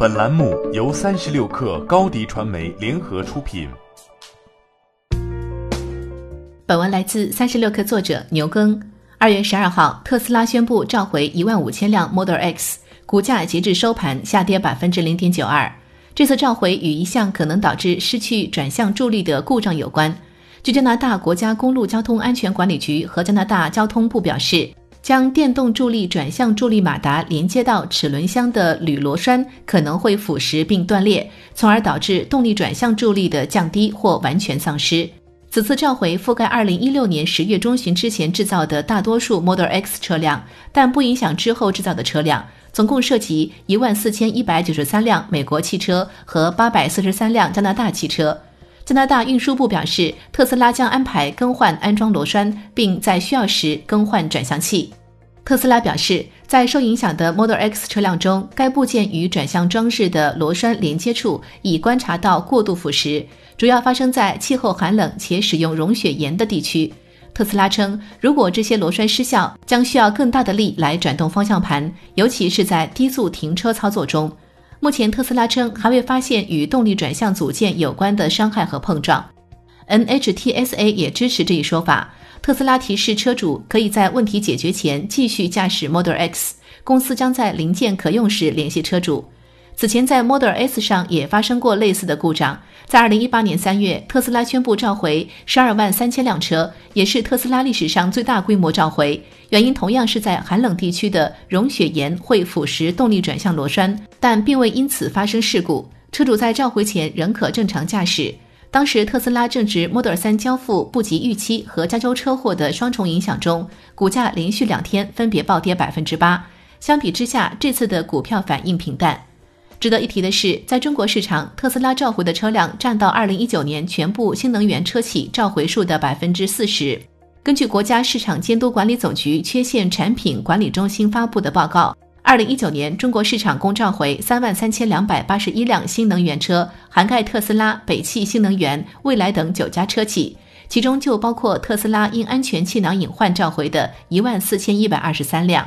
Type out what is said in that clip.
本栏目由三十六氪高低传媒联合出品。本文来自三十六氪作者牛耕。二月十二号，特斯拉宣布召回一万五千辆 Model X，股价截至收盘下跌百分之零点九二。这次召回与一项可能导致失去转向助力的故障有关。据加拿大国家公路交通安全管理局和加拿大交通部表示。将电动助力转向助力马达连接到齿轮箱的铝螺栓可能会腐蚀并断裂，从而导致动力转向助力的降低或完全丧失。此次召回覆盖2016年10月中旬之前制造的大多数 Model X 车辆，但不影响之后制造的车辆。总共涉及14,193辆美国汽车和843辆加拿大汽车。加拿大运输部表示，特斯拉将安排更换安装螺栓，并在需要时更换转向器。特斯拉表示，在受影响的 Model X 车辆中，该部件与转向装置的螺栓连接处已观察到过度腐蚀，主要发生在气候寒冷且使用溶雪盐的地区。特斯拉称，如果这些螺栓失效，将需要更大的力来转动方向盘，尤其是在低速停车操作中。目前，特斯拉称还未发现与动力转向组件有关的伤害和碰撞。NHTSA 也支持这一说法。特斯拉提示车主可以在问题解决前继续驾驶 Model X，公司将在零件可用时联系车主。此前，在 Model S 上也发生过类似的故障。在2018年3月，特斯拉宣布召回12万三千辆车，也是特斯拉历史上最大规模召回。原因同样是在寒冷地区的溶血盐会腐蚀动力转向螺栓，但并未因此发生事故。车主在召回前仍可正常驾驶。当时特斯拉正值 Model 3交付不及预期和加州车祸的双重影响中，股价连续两天分别暴跌百分之八。相比之下，这次的股票反应平淡。值得一提的是，在中国市场，特斯拉召回的车辆占到2019年全部新能源车企召回数的百分之四十。根据国家市场监督管理总局缺陷产品管理中心发布的报告，2019年中国市场共召回3万3281辆新能源车，涵盖特斯拉、北汽新能源、蔚来等九家车企，其中就包括特斯拉因安全气囊隐患召回的一万四千一百二十三辆。